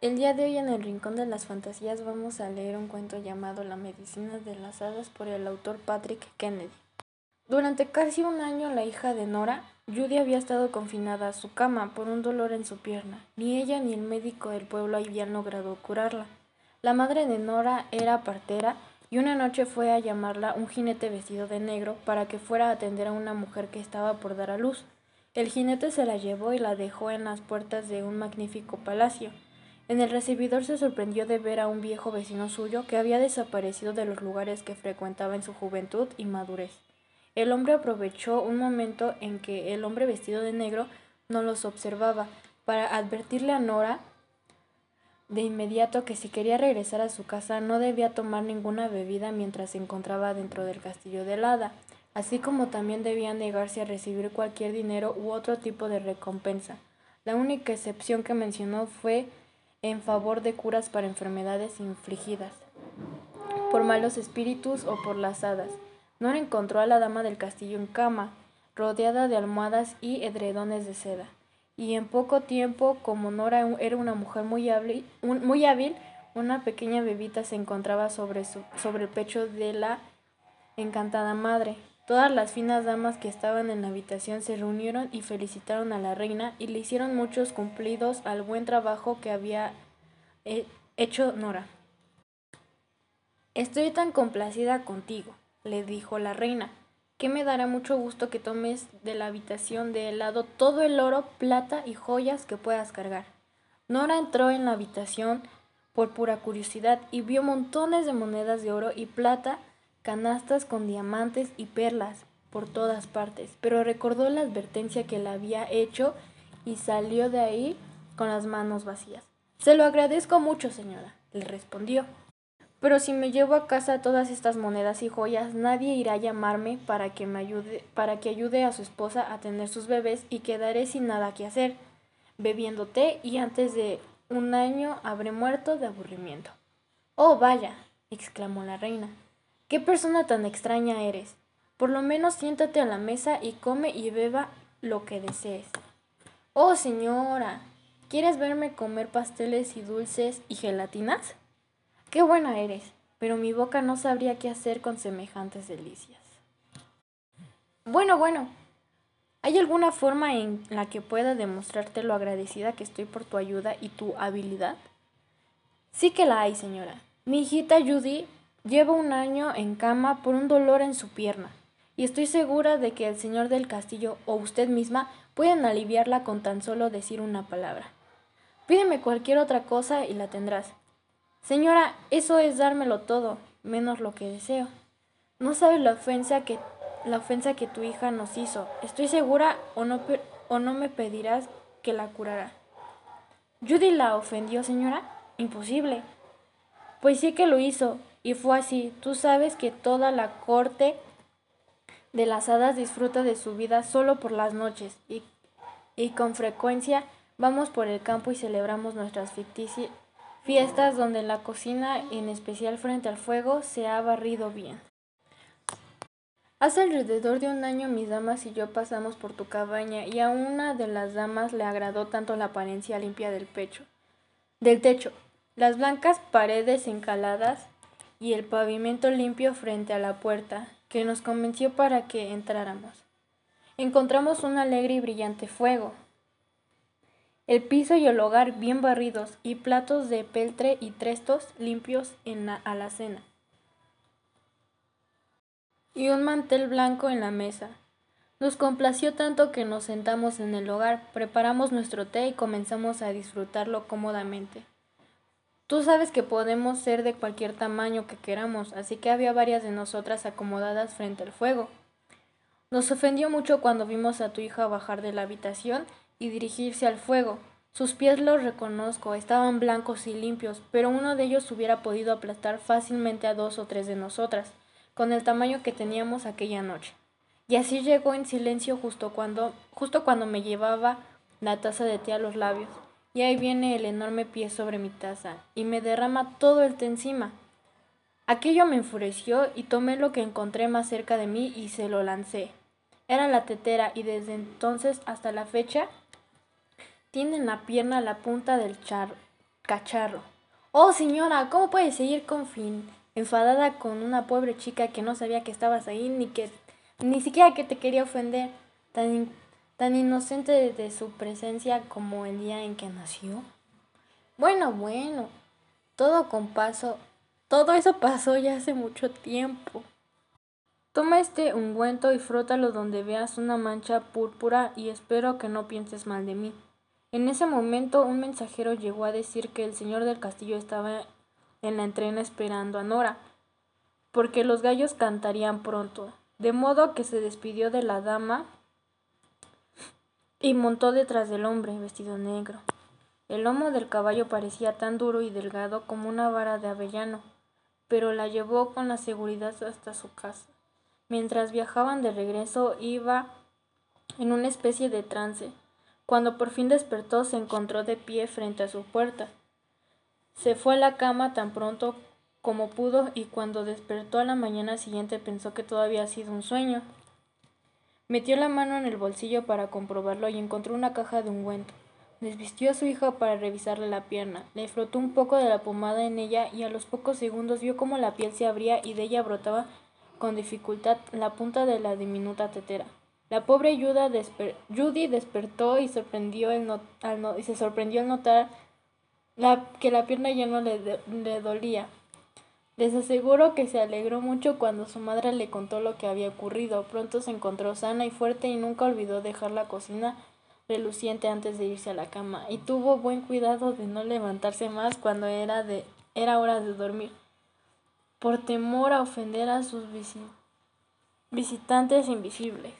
El día de hoy en el Rincón de las Fantasías vamos a leer un cuento llamado La Medicina de las Hadas por el autor Patrick Kennedy. Durante casi un año la hija de Nora, Judy había estado confinada a su cama por un dolor en su pierna. Ni ella ni el médico del pueblo habían logrado curarla. La madre de Nora era partera y una noche fue a llamarla un jinete vestido de negro para que fuera a atender a una mujer que estaba por dar a luz. El jinete se la llevó y la dejó en las puertas de un magnífico palacio. En el recibidor se sorprendió de ver a un viejo vecino suyo que había desaparecido de los lugares que frecuentaba en su juventud y madurez. El hombre aprovechó un momento en que el hombre vestido de negro no los observaba para advertirle a Nora de inmediato que si quería regresar a su casa no debía tomar ninguna bebida mientras se encontraba dentro del castillo de hada, así como también debía negarse a recibir cualquier dinero u otro tipo de recompensa. La única excepción que mencionó fue en favor de curas para enfermedades infligidas por malos espíritus o por las hadas. Nora encontró a la dama del castillo en cama, rodeada de almohadas y edredones de seda y en poco tiempo, como Nora era una mujer muy hábil, muy hábil una pequeña bebita se encontraba sobre, su, sobre el pecho de la encantada madre. Todas las finas damas que estaban en la habitación se reunieron y felicitaron a la reina y le hicieron muchos cumplidos al buen trabajo que había hecho Nora. Estoy tan complacida contigo, le dijo la reina que me dará mucho gusto que tomes de la habitación de helado todo el oro, plata y joyas que puedas cargar. Nora entró en la habitación por pura curiosidad y vio montones de monedas de oro y plata, canastas con diamantes y perlas por todas partes, pero recordó la advertencia que le había hecho y salió de ahí con las manos vacías. Se lo agradezco mucho, señora, le respondió. Pero si me llevo a casa todas estas monedas y joyas, nadie irá a llamarme para que me ayude, para que ayude a su esposa a tener sus bebés y quedaré sin nada que hacer, bebiendo té y antes de un año habré muerto de aburrimiento. Oh, vaya, exclamó la reina. Qué persona tan extraña eres. Por lo menos siéntate a la mesa y come y beba lo que desees. Oh, señora, ¿quieres verme comer pasteles y dulces y gelatinas? Qué buena eres, pero mi boca no sabría qué hacer con semejantes delicias. Bueno, bueno, ¿hay alguna forma en la que pueda demostrarte lo agradecida que estoy por tu ayuda y tu habilidad? Sí que la hay, señora. Mi hijita Judy lleva un año en cama por un dolor en su pierna, y estoy segura de que el señor del castillo o usted misma pueden aliviarla con tan solo decir una palabra. Pídeme cualquier otra cosa y la tendrás. Señora, eso es dármelo todo, menos lo que deseo. No sabes la ofensa que la ofensa que tu hija nos hizo. Estoy segura o no o no me pedirás que la curara. Judy la ofendió, señora. Imposible. Pues sí que lo hizo, y fue así. Tú sabes que toda la corte de las hadas disfruta de su vida solo por las noches, y, y con frecuencia vamos por el campo y celebramos nuestras ficticias Fiestas donde la cocina, en especial frente al fuego, se ha barrido bien. Hace alrededor de un año mis damas y yo pasamos por tu cabaña y a una de las damas le agradó tanto la apariencia limpia del pecho, del techo, las blancas paredes encaladas y el pavimento limpio frente a la puerta, que nos convenció para que entráramos. Encontramos un alegre y brillante fuego, el piso y el hogar bien barridos y platos de peltre y trestos limpios en la alacena. Y un mantel blanco en la mesa. Nos complació tanto que nos sentamos en el hogar, preparamos nuestro té y comenzamos a disfrutarlo cómodamente. Tú sabes que podemos ser de cualquier tamaño que queramos, así que había varias de nosotras acomodadas frente al fuego. Nos ofendió mucho cuando vimos a tu hija bajar de la habitación y dirigirse al fuego. Sus pies los reconozco, estaban blancos y limpios, pero uno de ellos hubiera podido aplastar fácilmente a dos o tres de nosotras, con el tamaño que teníamos aquella noche. Y así llegó en silencio justo cuando, justo cuando me llevaba la taza de té a los labios. Y ahí viene el enorme pie sobre mi taza, y me derrama todo el té encima. Aquello me enfureció y tomé lo que encontré más cerca de mí y se lo lancé. Era la tetera y desde entonces hasta la fecha tiene en la pierna la punta del, char cacharro. Oh, señora, ¿cómo puede seguir fin enfadada con una pobre chica que no sabía que estabas ahí ni que ni siquiera que te quería ofender, tan, tan inocente de su presencia como el día en que nació? Bueno, bueno, todo con paso, todo eso pasó ya hace mucho tiempo. Toma este ungüento y frótalo donde veas una mancha púrpura y espero que no pienses mal de mí. En ese momento un mensajero llegó a decir que el señor del castillo estaba en la entrena esperando a Nora, porque los gallos cantarían pronto, de modo que se despidió de la dama y montó detrás del hombre vestido negro. El lomo del caballo parecía tan duro y delgado como una vara de avellano, pero la llevó con la seguridad hasta su casa. Mientras viajaban de regreso iba en una especie de trance. Cuando por fin despertó se encontró de pie frente a su puerta. Se fue a la cama tan pronto como pudo y cuando despertó a la mañana siguiente pensó que todo había sido un sueño. Metió la mano en el bolsillo para comprobarlo y encontró una caja de ungüento. Desvistió a su hija para revisarle la pierna, le frotó un poco de la pomada en ella y a los pocos segundos vio cómo la piel se abría y de ella brotaba con dificultad la punta de la diminuta tetera. La pobre Judy despertó y, sorprendió y se sorprendió al notar que la pierna ya no le dolía. Les aseguro que se alegró mucho cuando su madre le contó lo que había ocurrido. Pronto se encontró sana y fuerte y nunca olvidó dejar la cocina reluciente antes de irse a la cama, y tuvo buen cuidado de no levantarse más cuando era, de, era hora de dormir, por temor a ofender a sus visitantes invisibles.